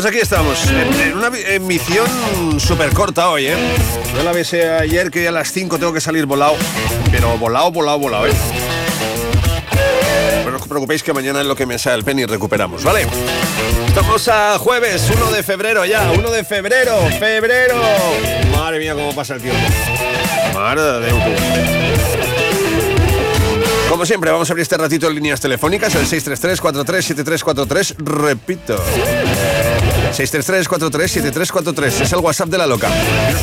Pues aquí estamos, en, una emisión súper corta hoy, ¿eh? No la avisé ayer que a las 5 tengo que salir volado, pero volado, volado, volado, ¿eh? No os preocupéis que mañana es lo que me sale el pen y recuperamos, ¿vale? Estamos a jueves, 1 de febrero ya, 1 de febrero, febrero. Madre mía, cómo pasa el tiempo. Madre de tú. Como siempre, vamos a abrir este ratito en líneas telefónicas, el 633-437343. Repito. 633-437343. Es el WhatsApp de la loca.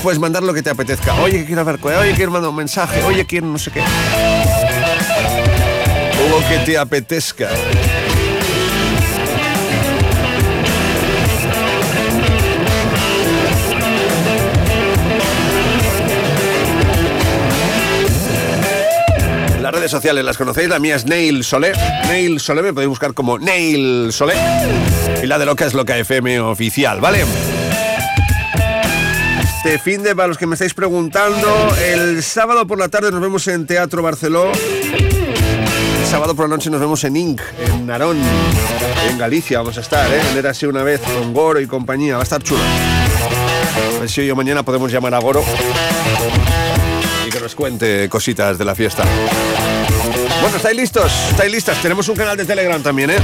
Puedes mandar lo que te apetezca. Oye, quiero ver, oye, quiero mandar un mensaje. Oye, quiero no sé qué. Lo que te apetezca. Sociales las conocéis, la mía es Nail Solé. Nail Solé, podéis buscar como Nail Solé. Y la de Loca es Loca FM oficial, ¿vale? Este fin de, para los que me estáis preguntando, el sábado por la tarde nos vemos en Teatro Barceló. El sábado por la noche nos vemos en Inc, en Narón, en Galicia. Vamos a estar, ¿eh? En Érase una vez con Goro y compañía. Va a estar chulo. A ver si hoy o mañana podemos llamar a Goro y que nos cuente cositas de la fiesta. Bueno, ¿estáis listos? ¿Estáis listas? Tenemos un canal de Telegram también, ¿eh?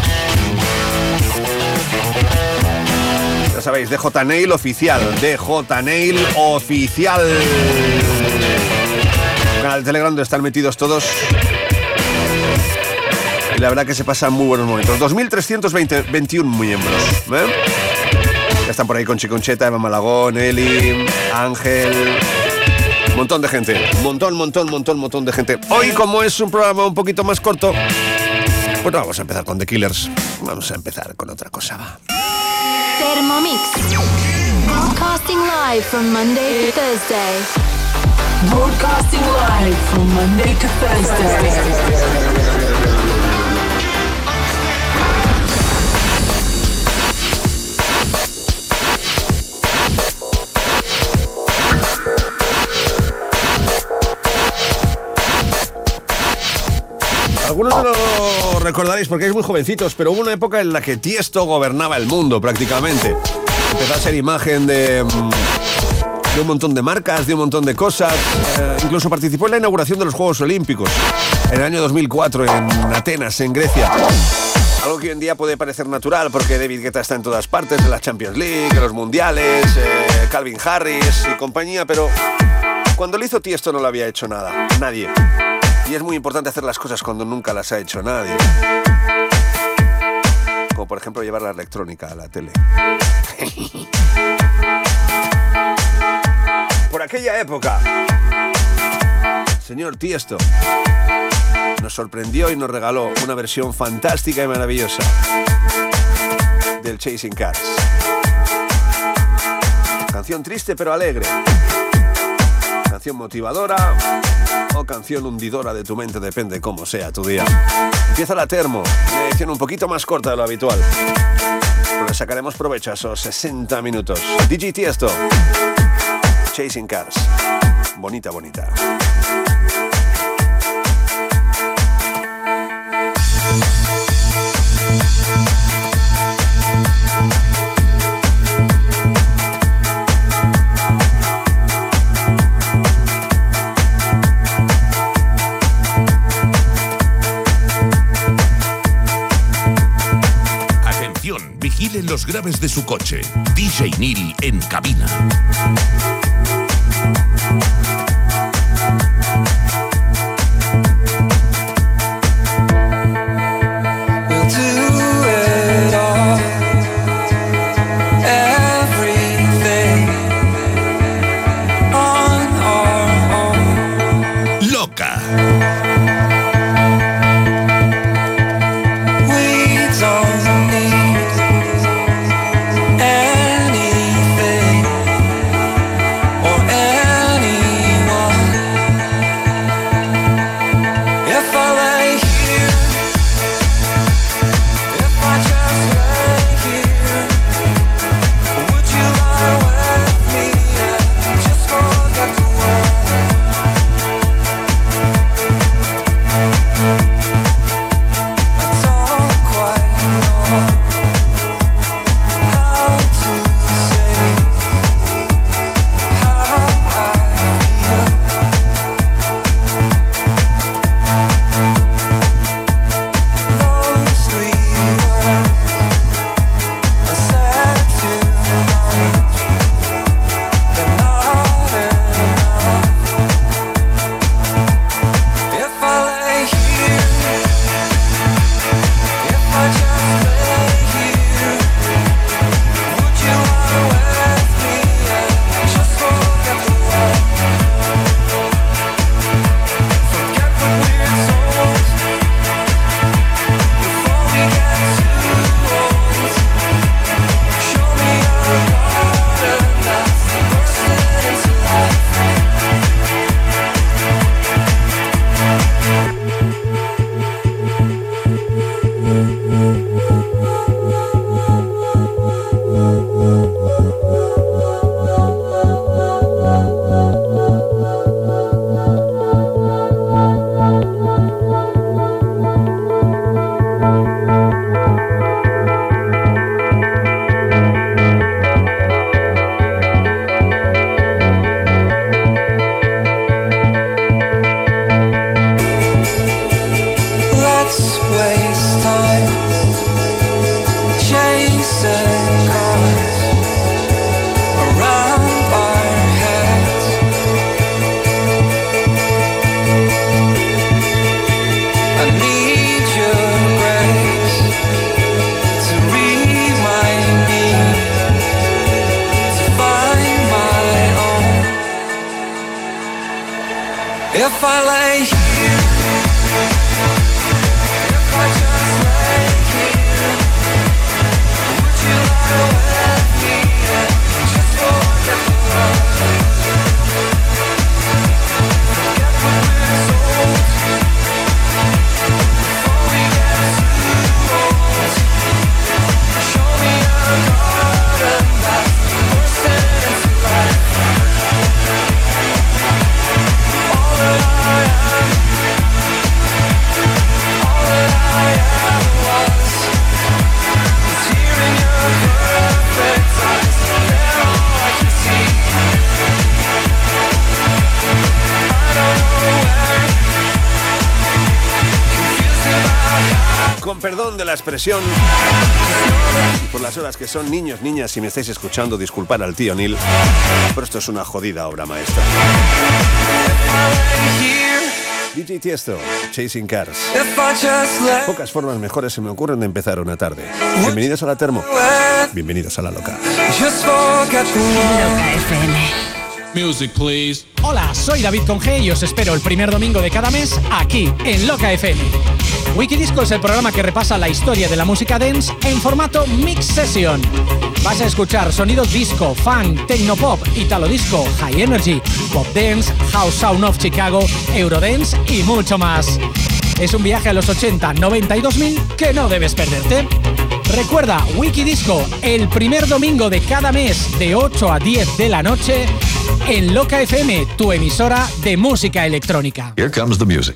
Ya sabéis, DJ Nail Oficial. DJ Nail Oficial. Un canal de Telegram donde están metidos todos. Y la verdad que se pasan muy buenos momentos. 2.321 miembros. ¿eh? Ya están por ahí con Chiconcheta, Eva Malagón, Eli, Ángel, Montón de gente, montón, montón, montón, montón de gente. Hoy, como es un programa un poquito más corto, pues no vamos a empezar con The Killers. Vamos a empezar con otra cosa, va. Thermomix. Broadcasting live from Monday to Thursday. Broadcasting live from Monday to Thursday. Algunos no lo recordaréis porque es muy jovencitos, pero hubo una época en la que Tiesto gobernaba el mundo prácticamente. Empezó a ser imagen de, mm, un montón de marcas, de un montón de cosas. Eh, incluso participó en la inauguración de los Juegos Olímpicos en el año 2004 en Atenas, en Grecia. Algo que hoy en día puede parecer natural porque David Guetta está en todas partes, en la Champions League, en los Mundiales, eh, Calvin Harris y compañía, pero cuando lo hizo Tiesto no lo había hecho nada, nadie. Y es muy importante hacer las cosas cuando nunca las ha hecho nadie. Como por ejemplo llevar la electrónica a la tele. Por aquella época, señor Tiesto nos sorprendió y nos regaló una versión fantástica y maravillosa del Chasing Cars. Canción triste pero alegre. Canción motivadora o canción hundidora de tu mente, depende cómo sea tu día. Empieza la termo, edición un poquito más corta de lo habitual. Pero le sacaremos provecho a esos 60 minutos. DJ Tiesto, Chasing Cars. Bonita, bonita. Los graves de su coche. DJ Neil en cabina. Y por las horas que son niños, niñas, si me estáis escuchando, disculpar al tío Neil, pero esto es una jodida obra maestra. DJ Tiesto, Chasing Cars. Pocas formas mejores se me ocurren de empezar una tarde. Bienvenidos a la Termo. Bienvenidos a la Loca. FM. Music, please. Hola, soy David Conge y os espero el primer domingo de cada mes aquí en Loca FM. Wikidisco es el programa que repasa la historia de la música dance en formato Mix Session. Vas a escuchar sonidos disco, funk, tecnopop, italo disco, high energy, pop dance, house sound of Chicago, eurodance y mucho más. Es un viaje a los 80, 90 y 2000 que no debes perderte. Recuerda, Wikidisco, el primer domingo de cada mes de 8 a 10 de la noche en Loca FM, tu emisora de música electrónica. Here comes the music.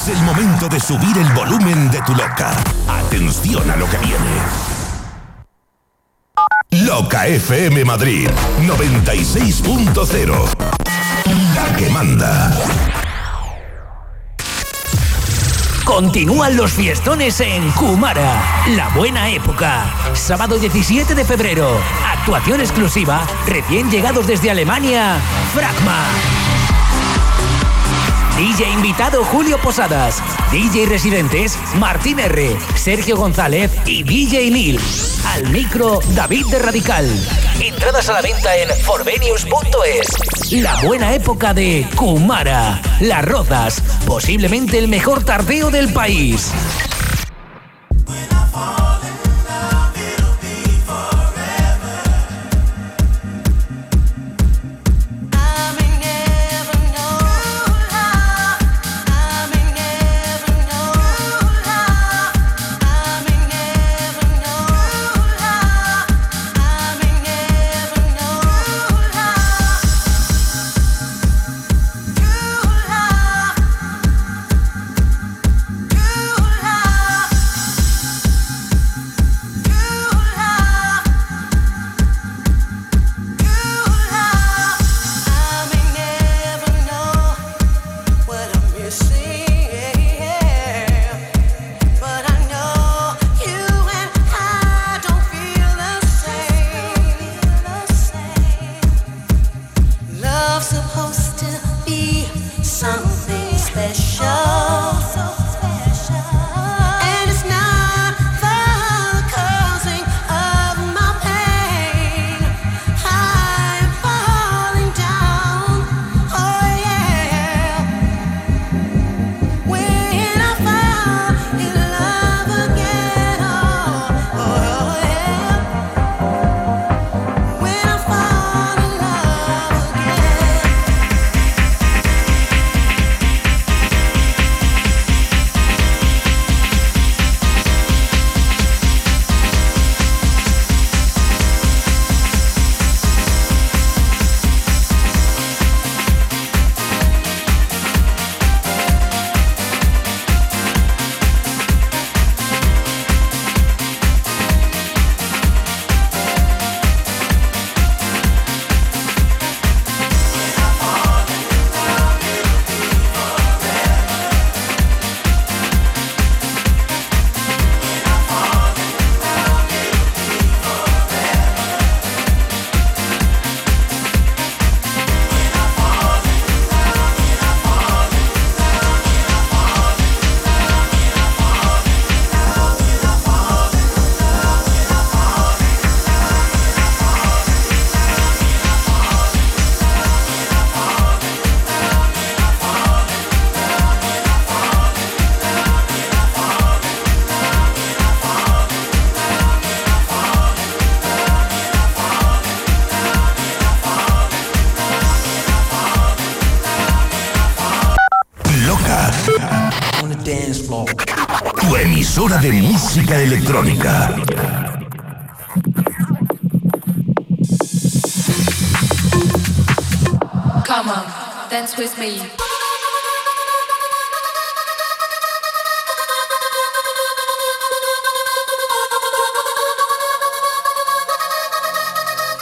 Es el momento de subir el volumen de tu loca. Atención a lo que viene. Loca FM Madrid 96.0. La que manda. Continúan los fiestones en Kumara, la buena época. Sábado 17 de febrero, actuación exclusiva, recién llegados desde Alemania, Fragma. DJ invitado Julio Posadas, DJ residentes Martín R, Sergio González y DJ Neil. Al micro David de Radical. Entradas a la venta en forvenius.es. La buena época de Kumara, Las Rozas, posiblemente el mejor tardeo del país. de música electrónica. Come on, dance with me.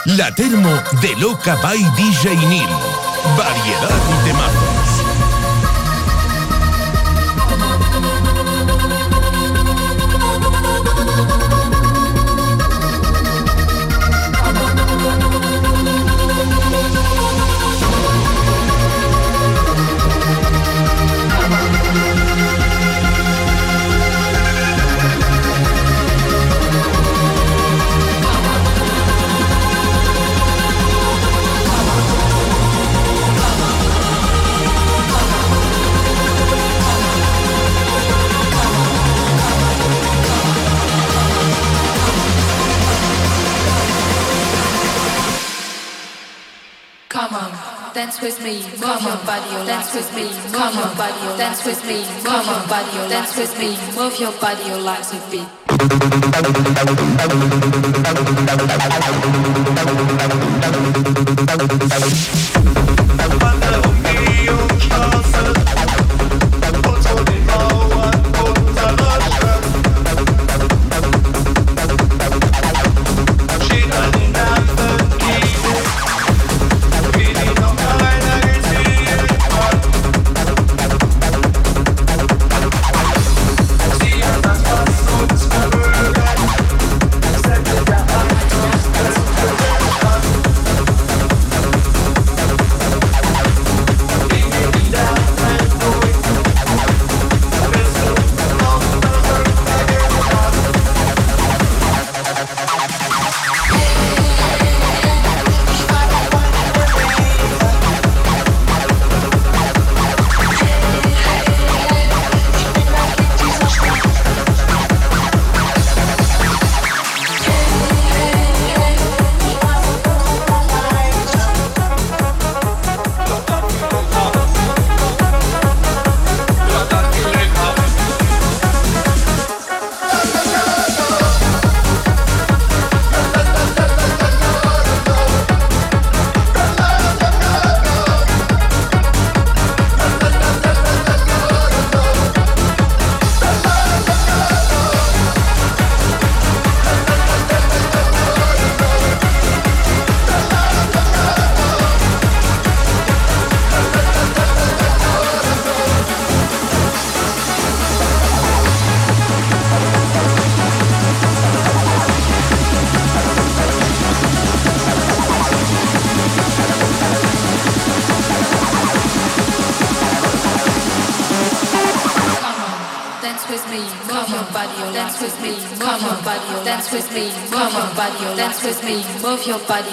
La termo de Loca by DJ Neil. Variedad de temas. come on, dance with me, move your body, dance with me, move your body, dance with me, move your body, dance with me, move your body, your legs with beat.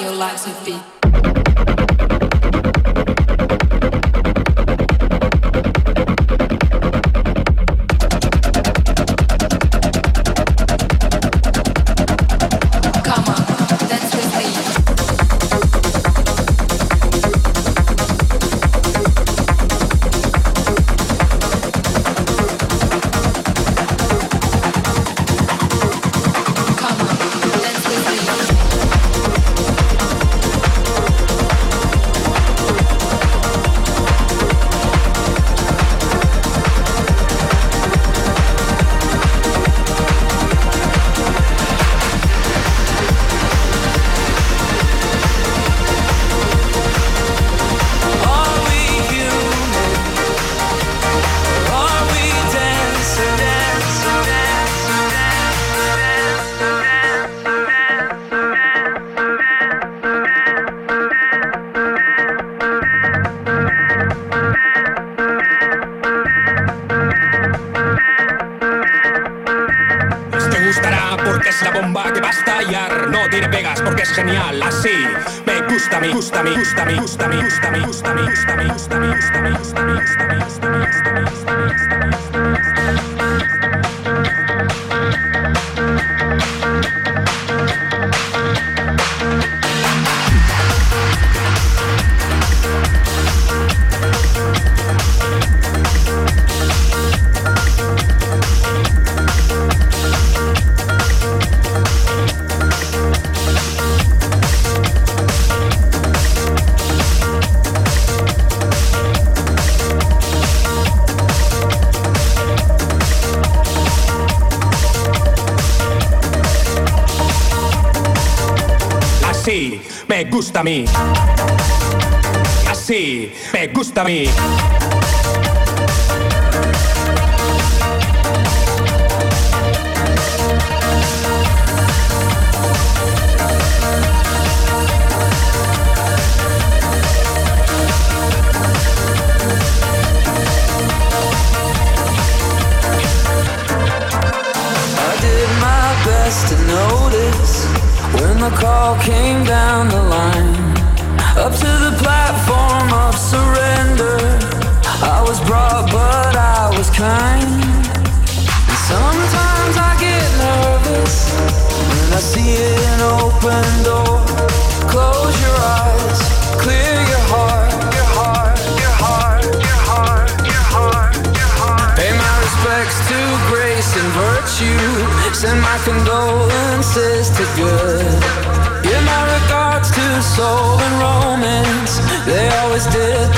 your life have been. gusta a mí. Así me gusta a mí. promises to good. Give my regards to soul and romance. They always did.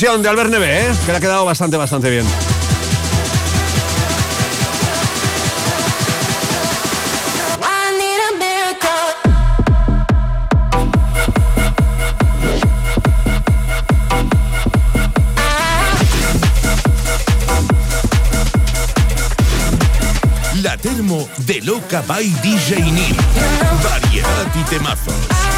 versión de Albert Neve, ¿eh? que le ha quedado bastante, bastante bien. La termo de Loca by DJ Neil. Variedad y temazos.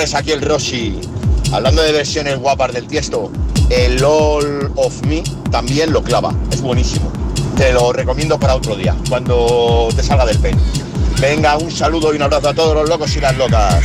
Tardes, aquí el Roshi. Hablando de versiones guapas del tiesto, el All of Me también lo clava, es buenísimo. Te lo recomiendo para otro día, cuando te salga del pen. Venga, un saludo y un abrazo a todos los locos y las locas.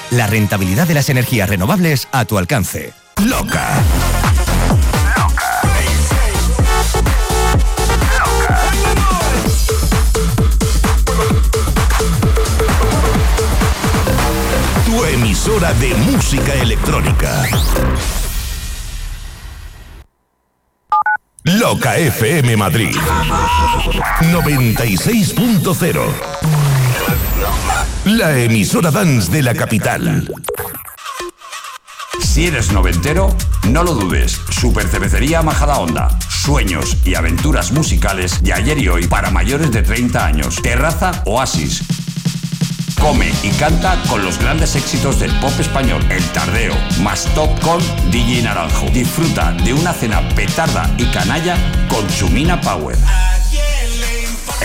la rentabilidad de las energías renovables a tu alcance. Loca. Tu emisora de música electrónica. Loca FM Madrid 96.0 La emisora dance de la capital. Si eres noventero, no lo dudes. Super Cervecería Majada Onda. Sueños y aventuras musicales de ayer y hoy para mayores de 30 años. Terraza Oasis. Come y canta con los grandes éxitos del pop español. El Tardeo, más top con DJ Naranjo. Disfruta de una cena petarda y canalla con Chumina Power.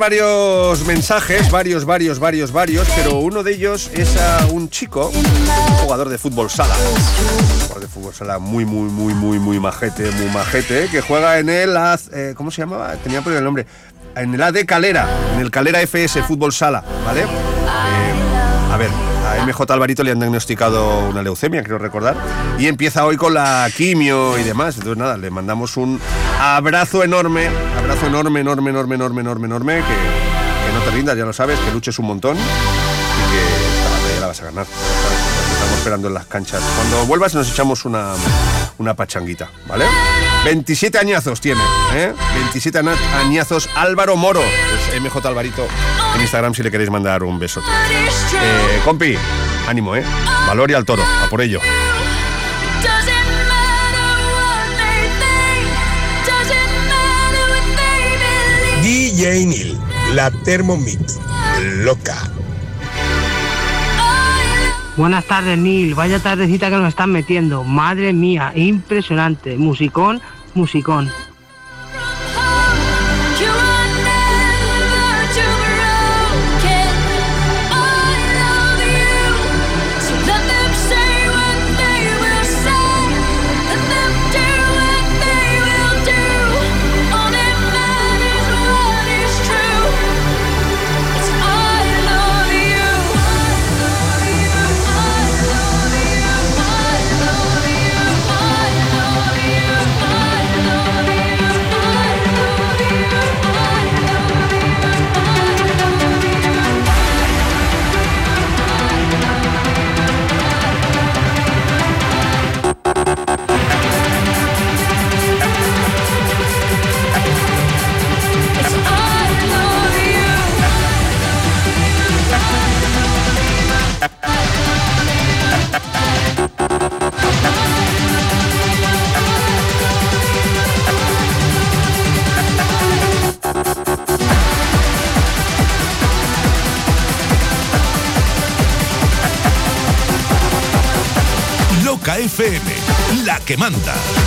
Varios mensajes, varios, varios, varios, varios, pero uno de ellos es a un chico, jugador de fútbol sala. Jugador de fútbol sala muy, muy, muy, muy, muy majete, muy majete, que juega en el, eh, ¿cómo se llamaba? Tenía por el nombre. En el AD Calera, en el Calera FS Fútbol Sala, ¿vale? Eh, a ver, a MJ Alvarito le han diagnosticado una leucemia, creo recordar, y empieza hoy con la quimio y demás. Entonces, nada, le mandamos un abrazo enorme, abrazo enorme, enorme, enorme, enorme, enorme, enorme, que, no te rindas, ya lo sabes, que luches un montón y que esta batalla la vas a ganar. Estamos esperando en las canchas. Cuando vuelvas nos echamos una, una pachanguita, ¿vale? 27 añazos tiene, ¿eh? 27 ana- añazos Álvaro Moro, MJ Alvarito en Instagram si le queréis mandar un besote. Eh, compi, ánimo, ¿eh? Valor y al toro, a por ello. DJ Neil, la Thermomix, loca. Buenas tardes, Neil. Vaya tardecita que nos están metiendo. Madre mía, impresionante. Musicón, musicón. Que manda.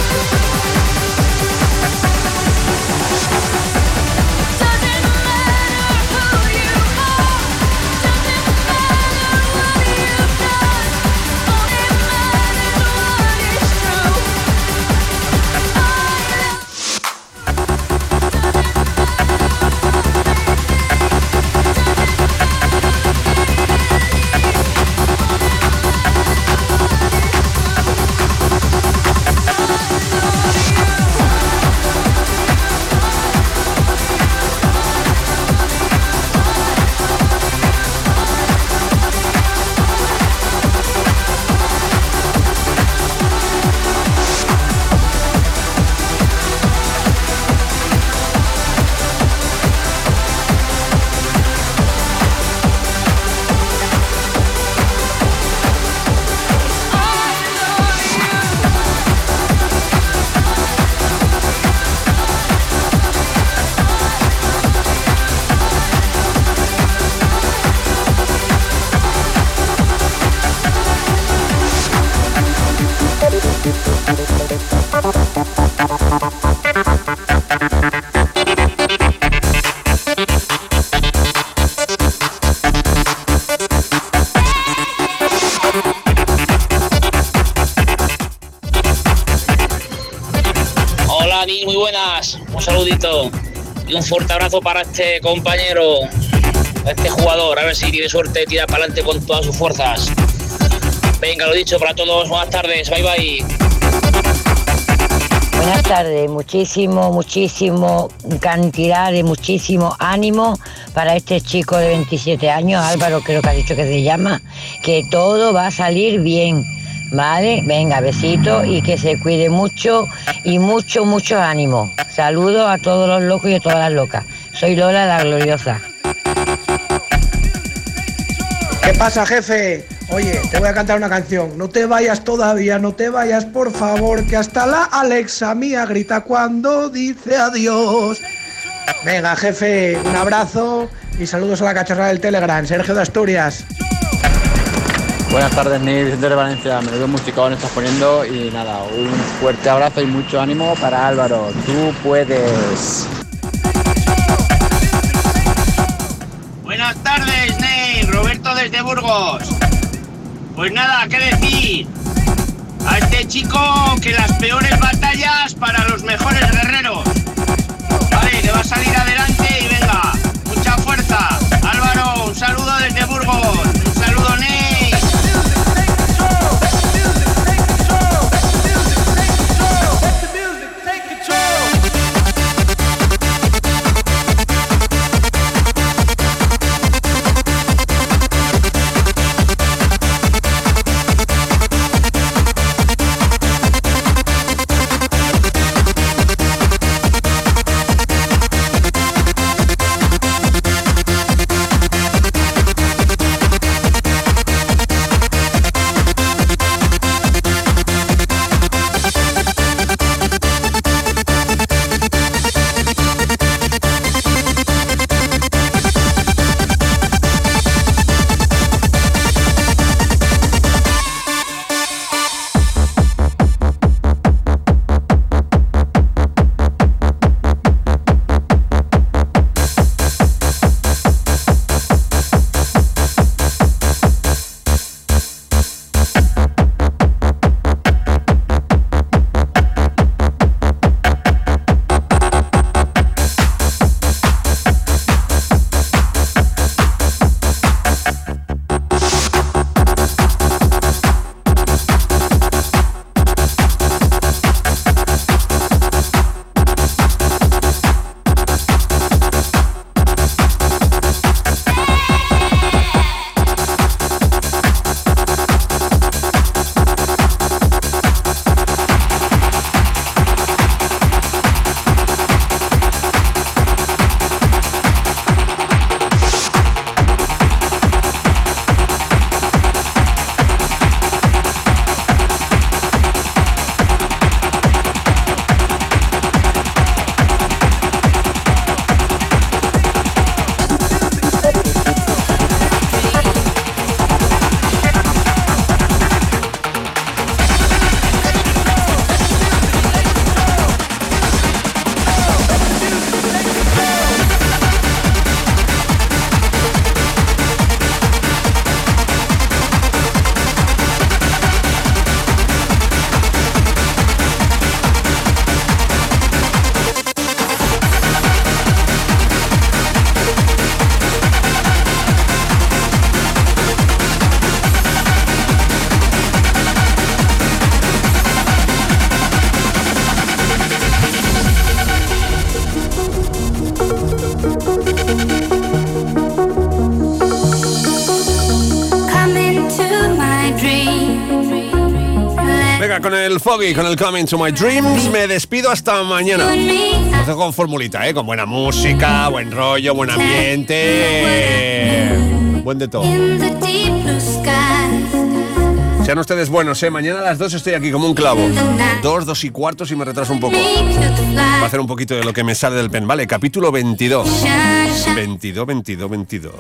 Para este compañero, este jugador. A ver si tiene suerte, tira para adelante con todas sus fuerzas. Venga, lo dicho para todos. Buenas tardes. Bye bye. Buenas tardes, muchísimo, muchísimo cantidad de muchísimo ánimo para este chico de 27 años, Álvaro creo que ha dicho que se llama, que todo va a salir bien, ¿vale? Venga, besito y que se cuide mucho y mucho, mucho ánimo. Saludos a todos los locos y a todas las locas. Soy Lola la Gloriosa. ¿Qué pasa, jefe? Oye, te voy a cantar una canción. No te vayas todavía, no te vayas, por favor, que hasta la Alexa mía grita cuando dice adiós. Venga, jefe, un abrazo y saludos a la cachorra del Telegram, Sergio de Asturias. Buenas tardes, Neil, Vicente de Valencia. Menudo musicón estás poniendo y nada, un fuerte abrazo y mucho ánimo para Álvaro. Tú puedes. Pues nada, ¿qué decir? A este chico que las peores batallas para los mejores guerreros. Vale, que va a salir adelante Foggy, con el Coming to My Dreams, me despido hasta mañana. Os dejo con formulita, ¿eh? Con buena música, buen rollo, buen ambiente. Buen de todo. Sean ustedes buenos, ¿eh? Mañana a las 2 estoy aquí como un clavo. Dos, dos y cuartos y me retraso un poco. Va a hacer un poquito de lo que me sale del pen. Vale, capítulo 22. 22, 22, 22.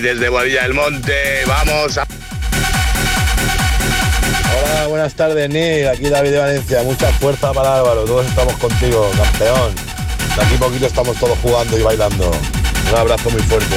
Desde Boadilla del Monte. Vamos. a- Hola, buenas tardes, Neil. Aquí David de Valencia. Mucha fuerza para Álvaro. Todos estamos contigo, campeón. De aquí poquito estamos todos jugando y bailando. Un abrazo muy fuerte.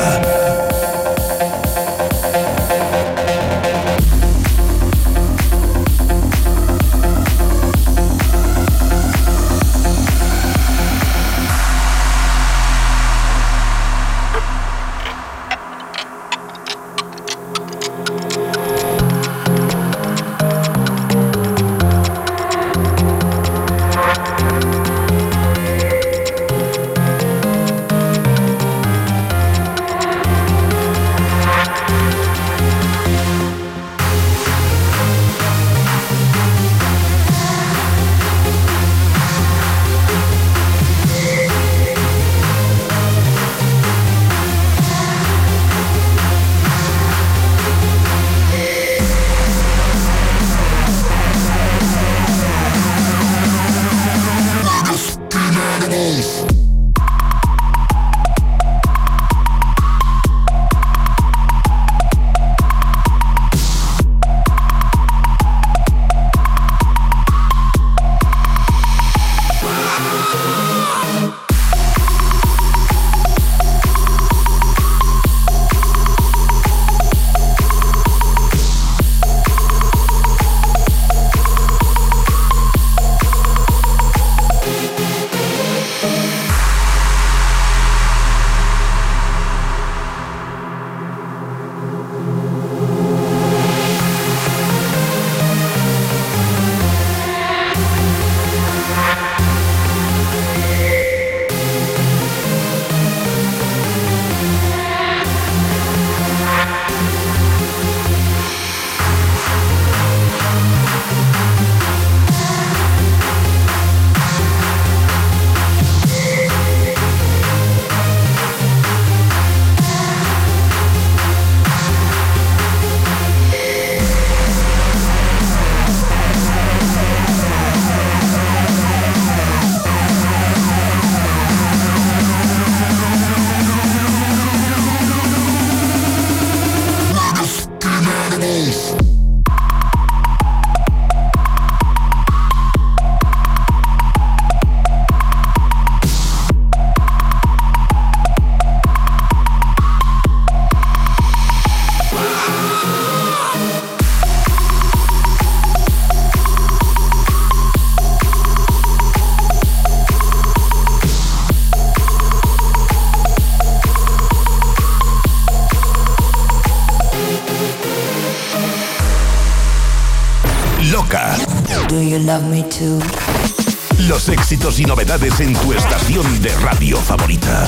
Los éxitos y novedades en tu estación de radio favorita.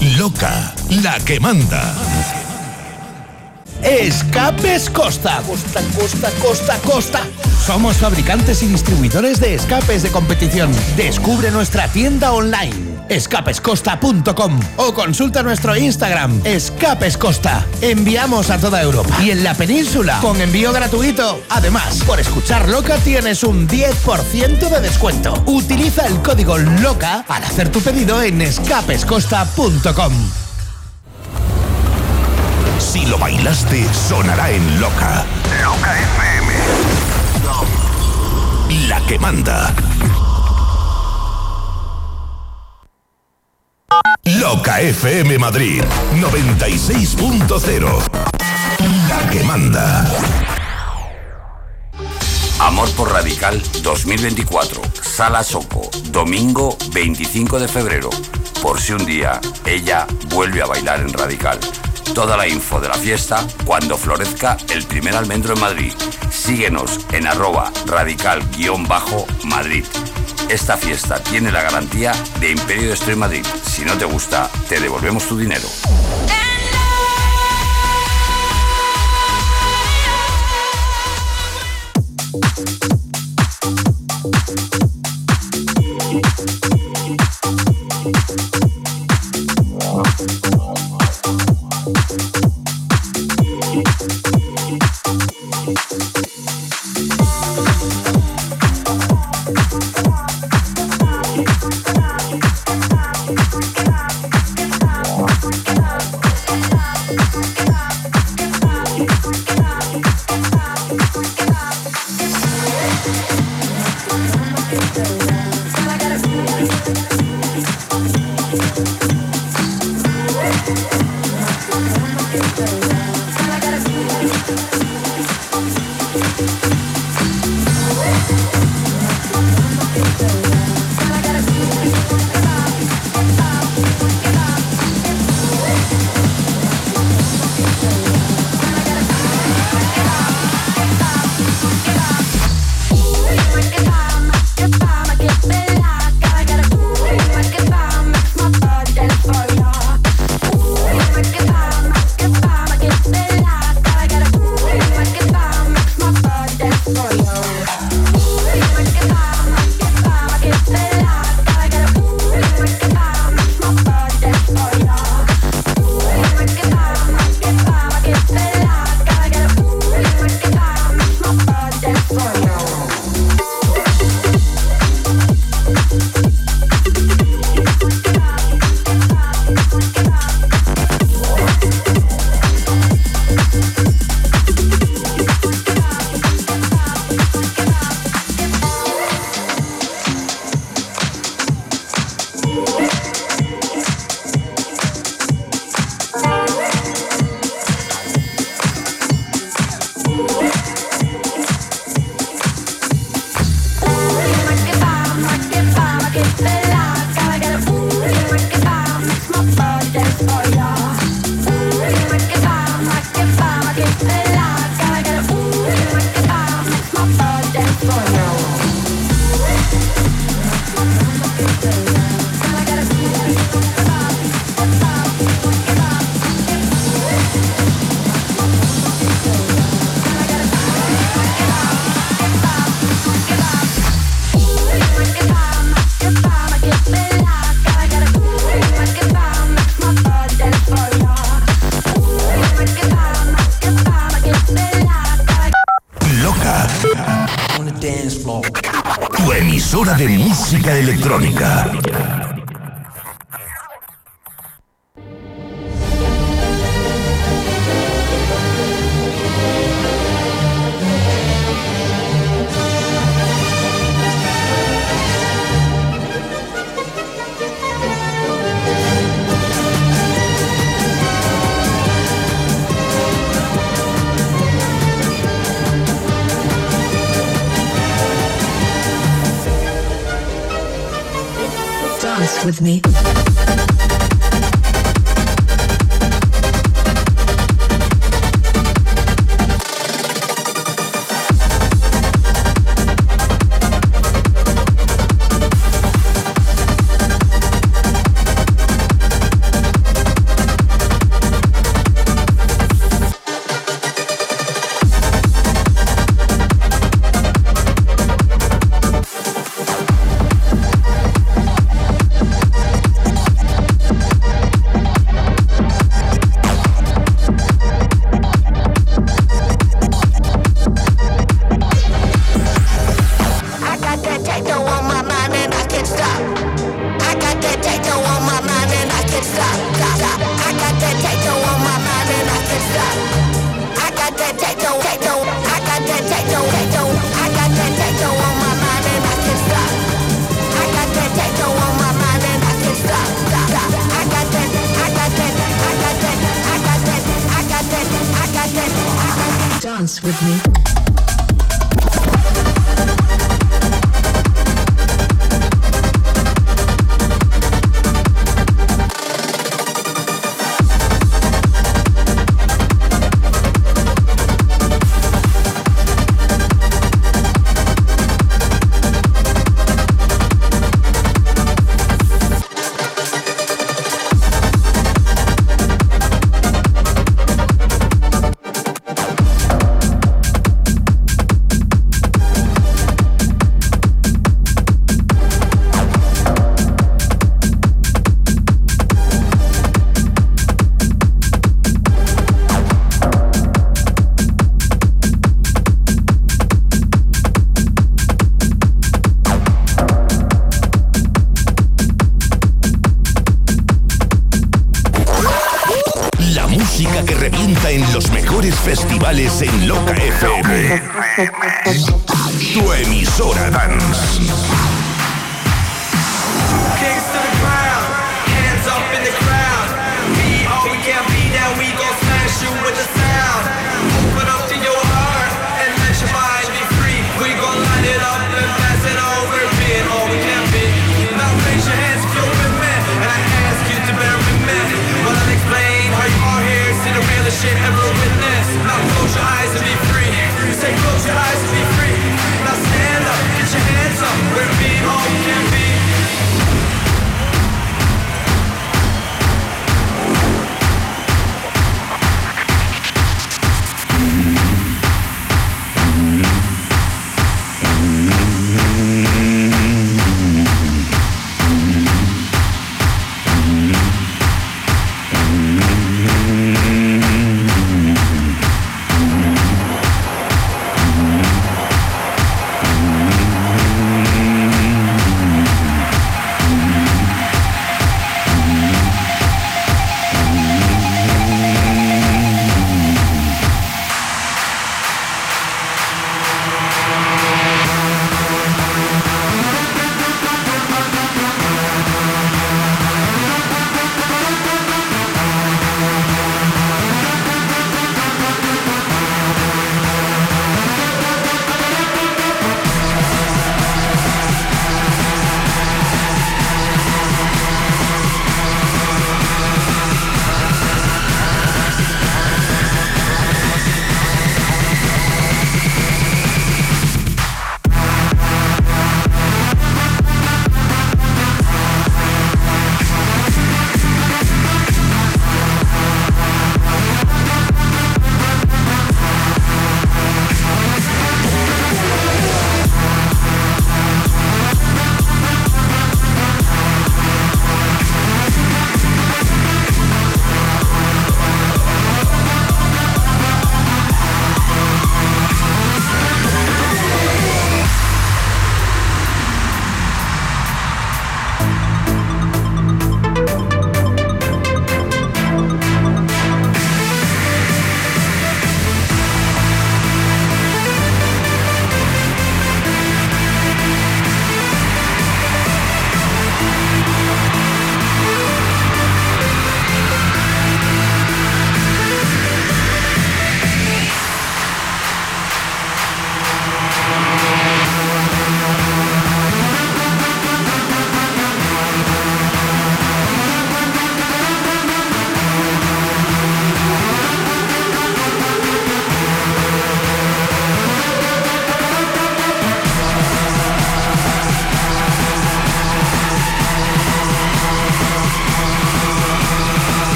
Loca, la que manda. Escapes Costa. Costa, Costa, Costa, Costa. Somos fabricantes y distribuidores de escapes de competición. Descubre nuestra tienda online escapescosta.com o consulta nuestro Instagram Escapes Costa. Enviamos a toda Europa y en la península con envío gratuito. Además, por escuchar Loca tienes un 10% de descuento. Utiliza el código LOCA al hacer tu pedido en escapescosta.com. Si lo bailaste, sonará en Loca. Loca FM. La que manda. FM Madrid 96.0. La que manda. Amor por Radical 2024. Sala Soco. Domingo 25 de febrero. Por si un día ella vuelve a bailar en Radical. Toda la info de la fiesta cuando florezca el primer almendro en Madrid. Síguenos en arroba radical-madrid. Esta fiesta tiene la garantía de Imperio de Madrid. Si no te gusta, te devolvemos tu dinero.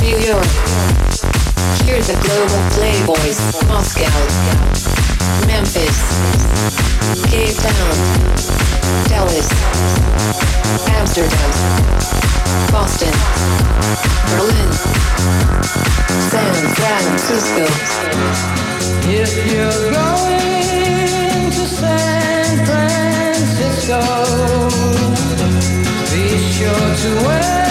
New York. Here the global playboys. Moscow. Memphis. Cape Town. Dallas. Amsterdam. Boston. Berlin. San Francisco. If you're going to San Francisco, be sure to wear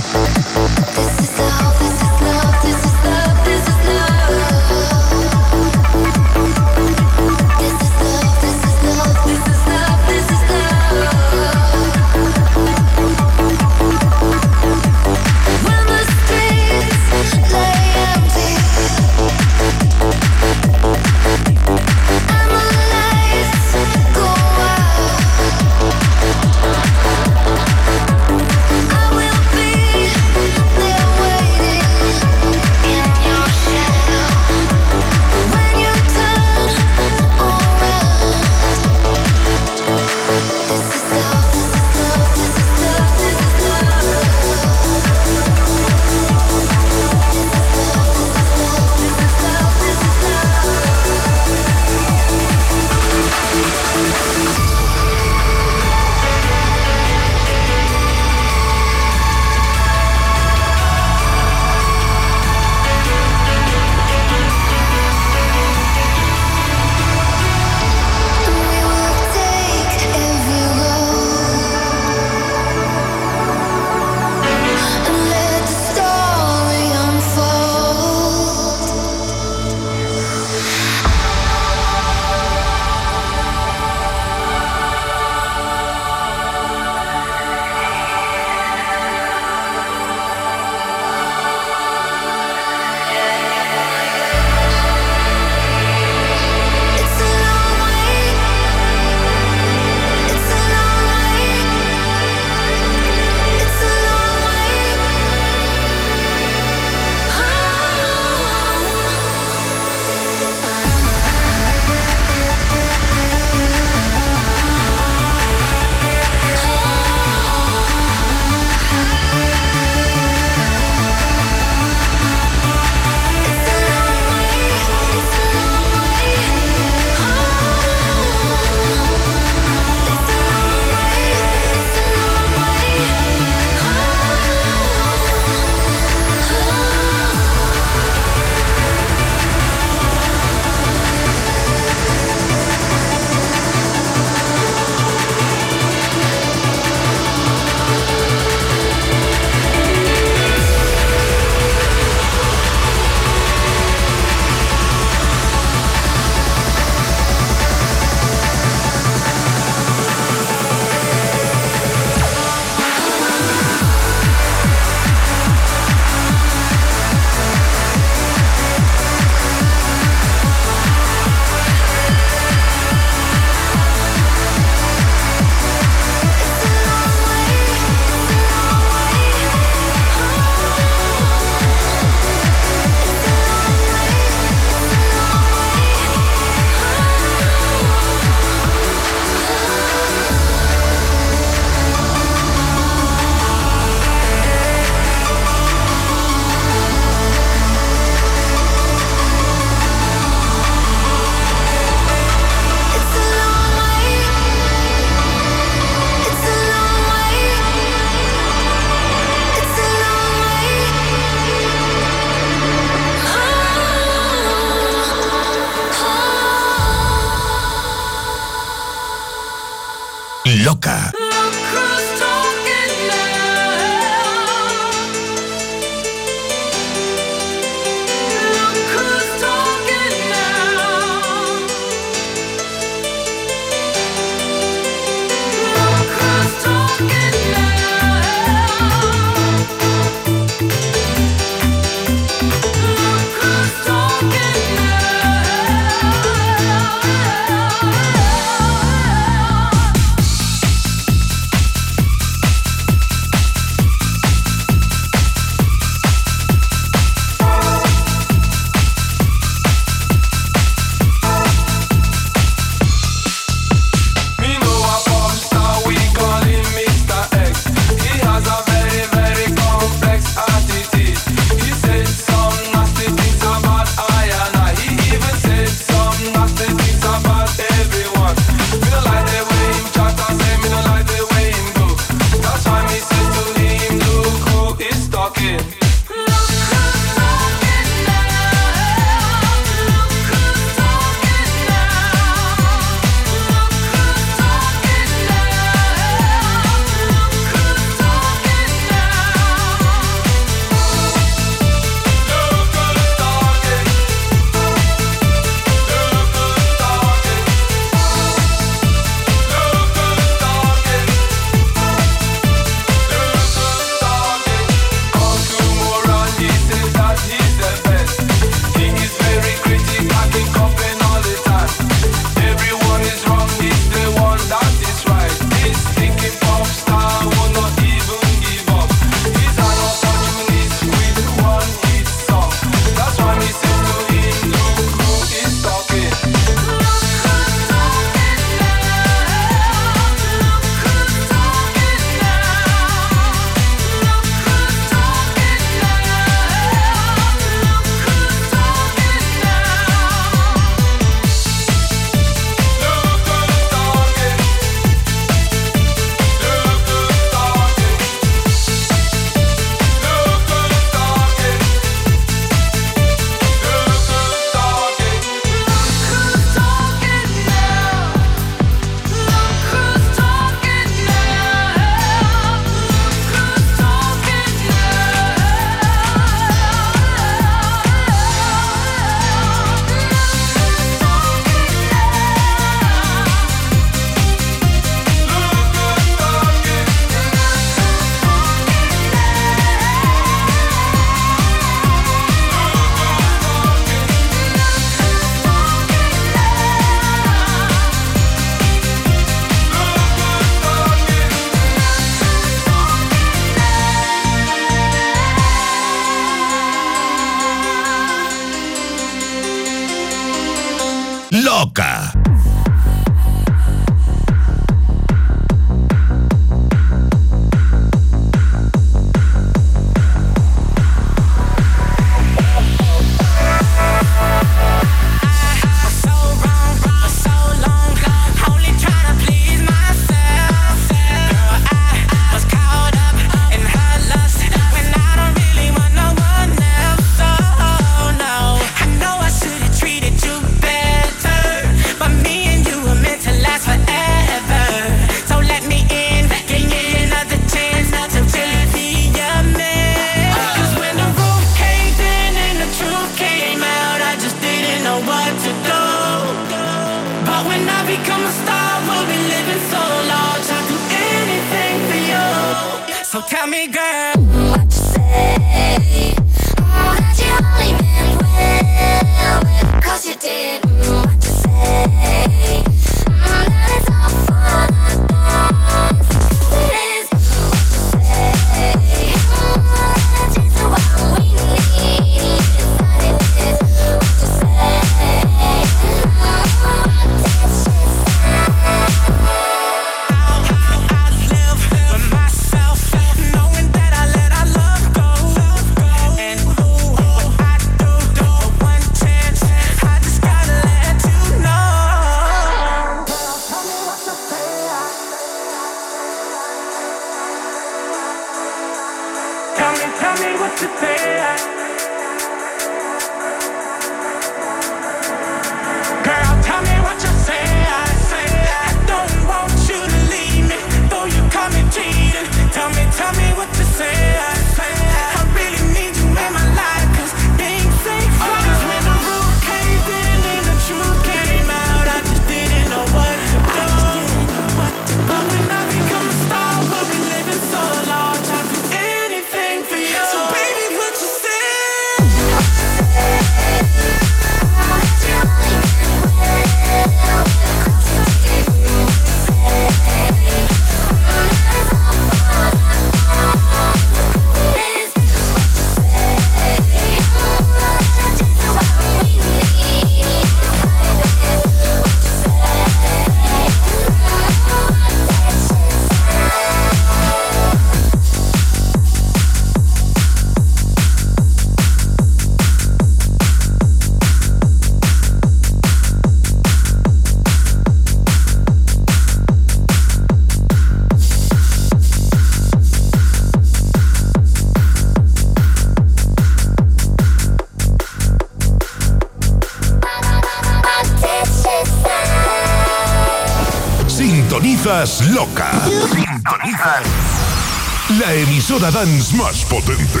emisora dance más potente.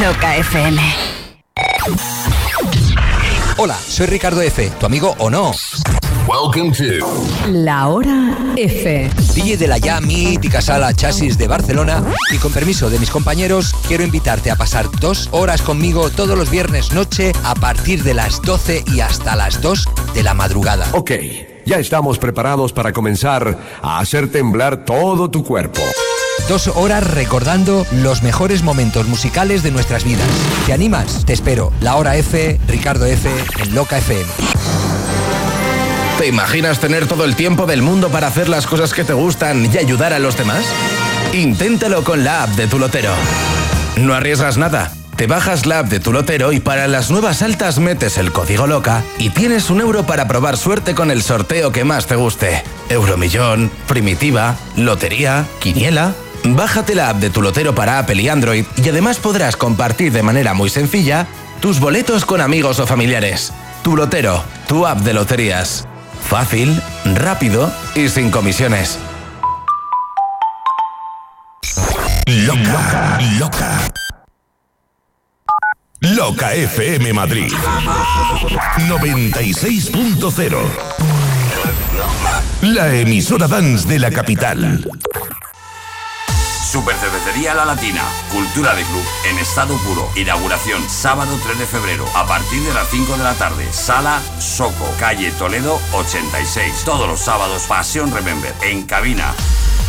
Loca FM. Hola, soy Ricardo F., tu amigo o no. Welcome to La hora F. DJ de la ya mítica sala Chasis de Barcelona y con permiso de mis compañeros quiero invitarte a pasar dos horas conmigo todos los viernes noche a partir de las 12 y hasta las 2 de la madrugada. Ok, ya estamos preparados para comenzar a hacer temblar todo tu cuerpo. Dos horas recordando los mejores momentos musicales de nuestras vidas. ¿Te animas? Te espero. La hora F, Ricardo F, en Loca FM. ¿Te imaginas tener todo el tiempo del mundo para hacer las cosas que te gustan y ayudar a los demás? Inténtalo con la app de tu lotero. No arriesgas nada. Te bajas la app de tu lotero y para las nuevas altas metes el código loca y tienes un euro para probar suerte con el sorteo que más te guste. Euromillón, primitiva, lotería, quiniela. Bájate la app de tu lotero para Apple y Android y además podrás compartir de manera muy sencilla tus boletos con amigos o familiares. Tu lotero, tu app de loterías. Fácil, rápido y sin comisiones. Loca, loca. Loca FM Madrid 96.0 La emisora dance de la capital. Supercervecería La Latina, cultura de club en estado puro. Inauguración sábado 3 de febrero a partir de las 5 de la tarde. Sala Soco, calle Toledo 86. Todos los sábados Pasión Remember en cabina.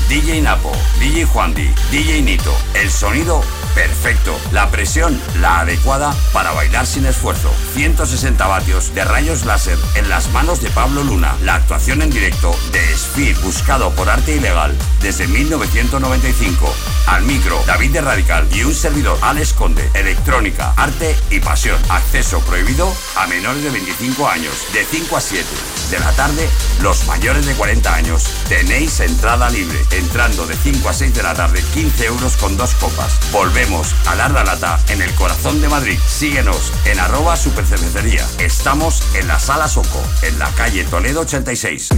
DJ Napo, DJ Juandi, DJ Nito. El sonido perfecto. La presión la adecuada para bailar sin esfuerzo. 160 vatios de rayos láser en las manos de Pablo Luna. La actuación en directo de Speed buscado por arte ilegal desde 1995. Al micro, David de Radical y un servidor, Alex Conde. Electrónica, arte y pasión. Acceso prohibido a menores de 25 años. De 5 a 7 de la tarde, los mayores de 40 años. Tenéis entrada libre. Entrando de 5 a 6 de la tarde, 15 euros con dos copas. A dar la lata en el corazón de Madrid. Síguenos en arroba supercervecería. Estamos en la sala Soco, en la calle Toledo 86.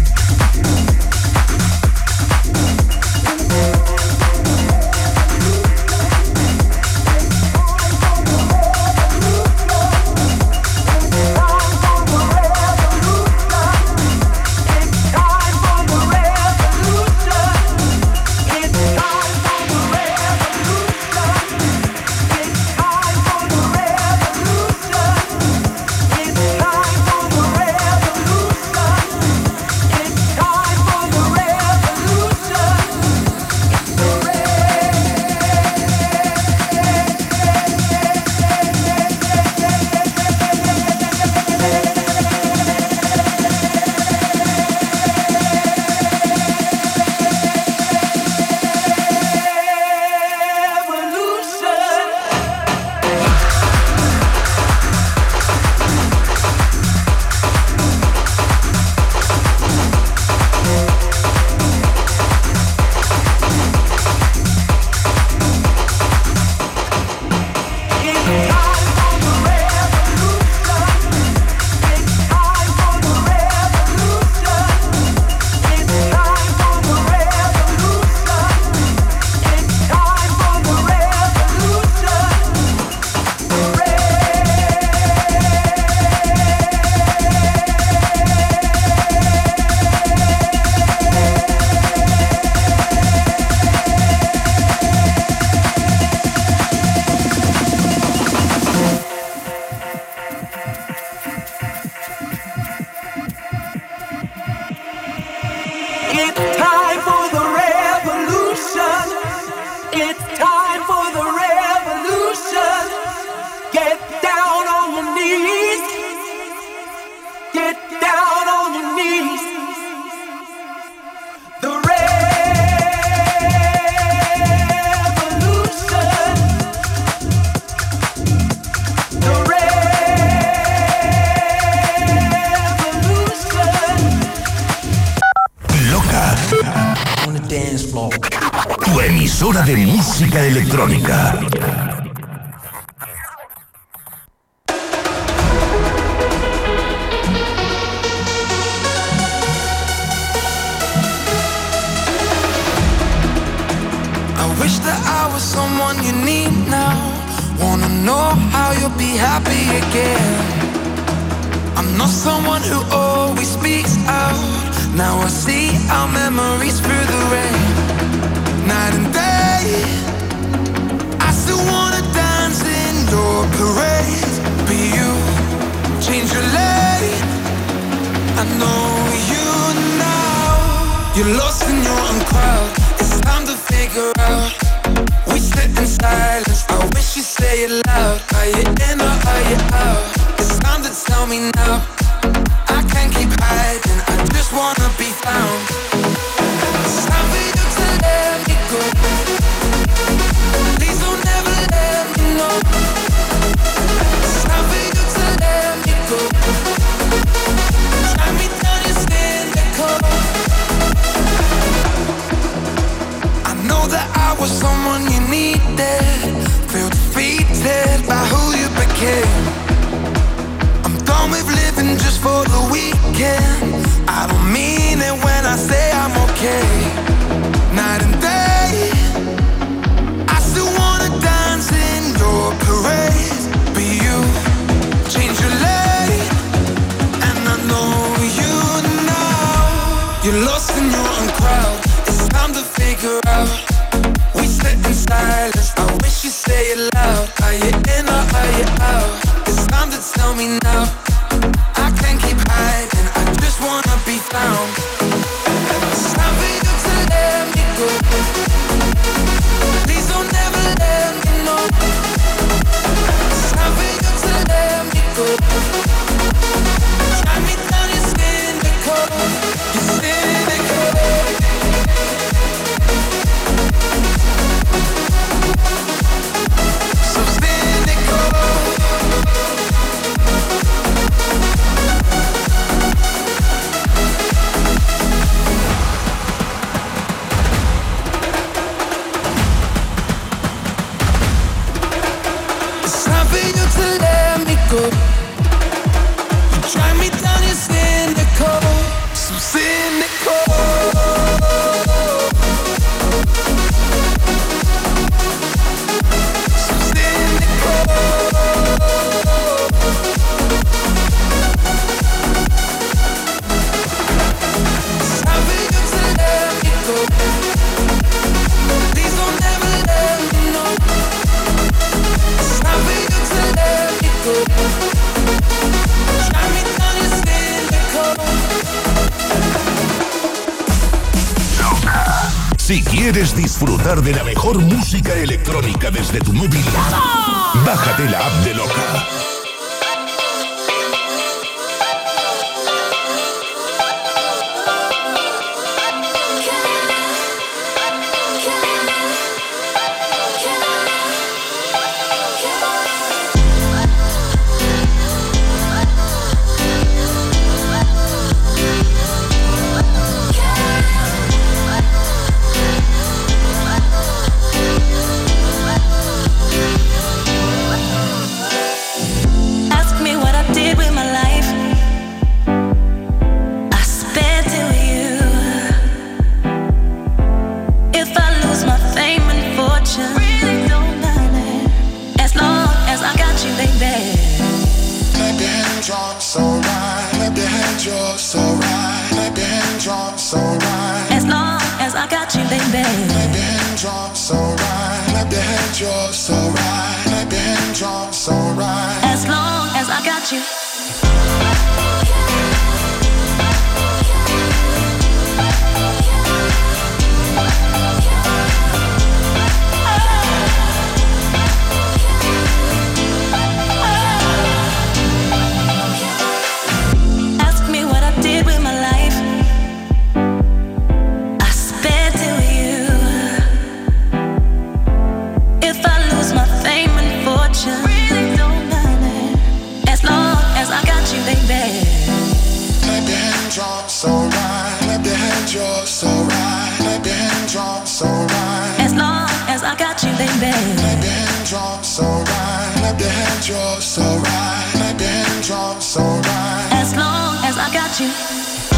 your hands, so right. Your hands, so right. Your hands, so right. As long as I got you.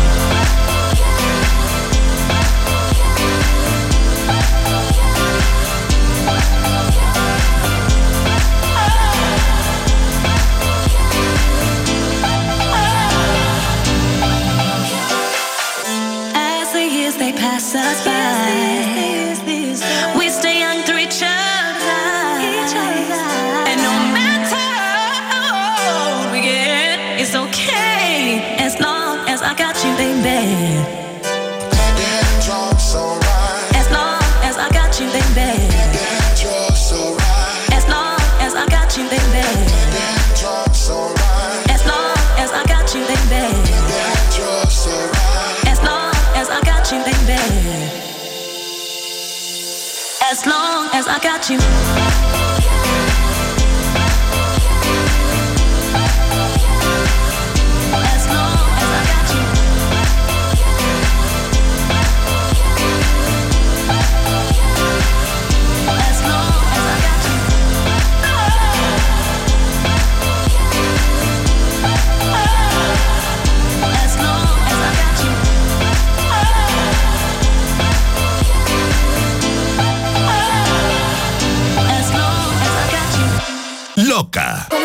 I got you.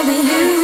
Be you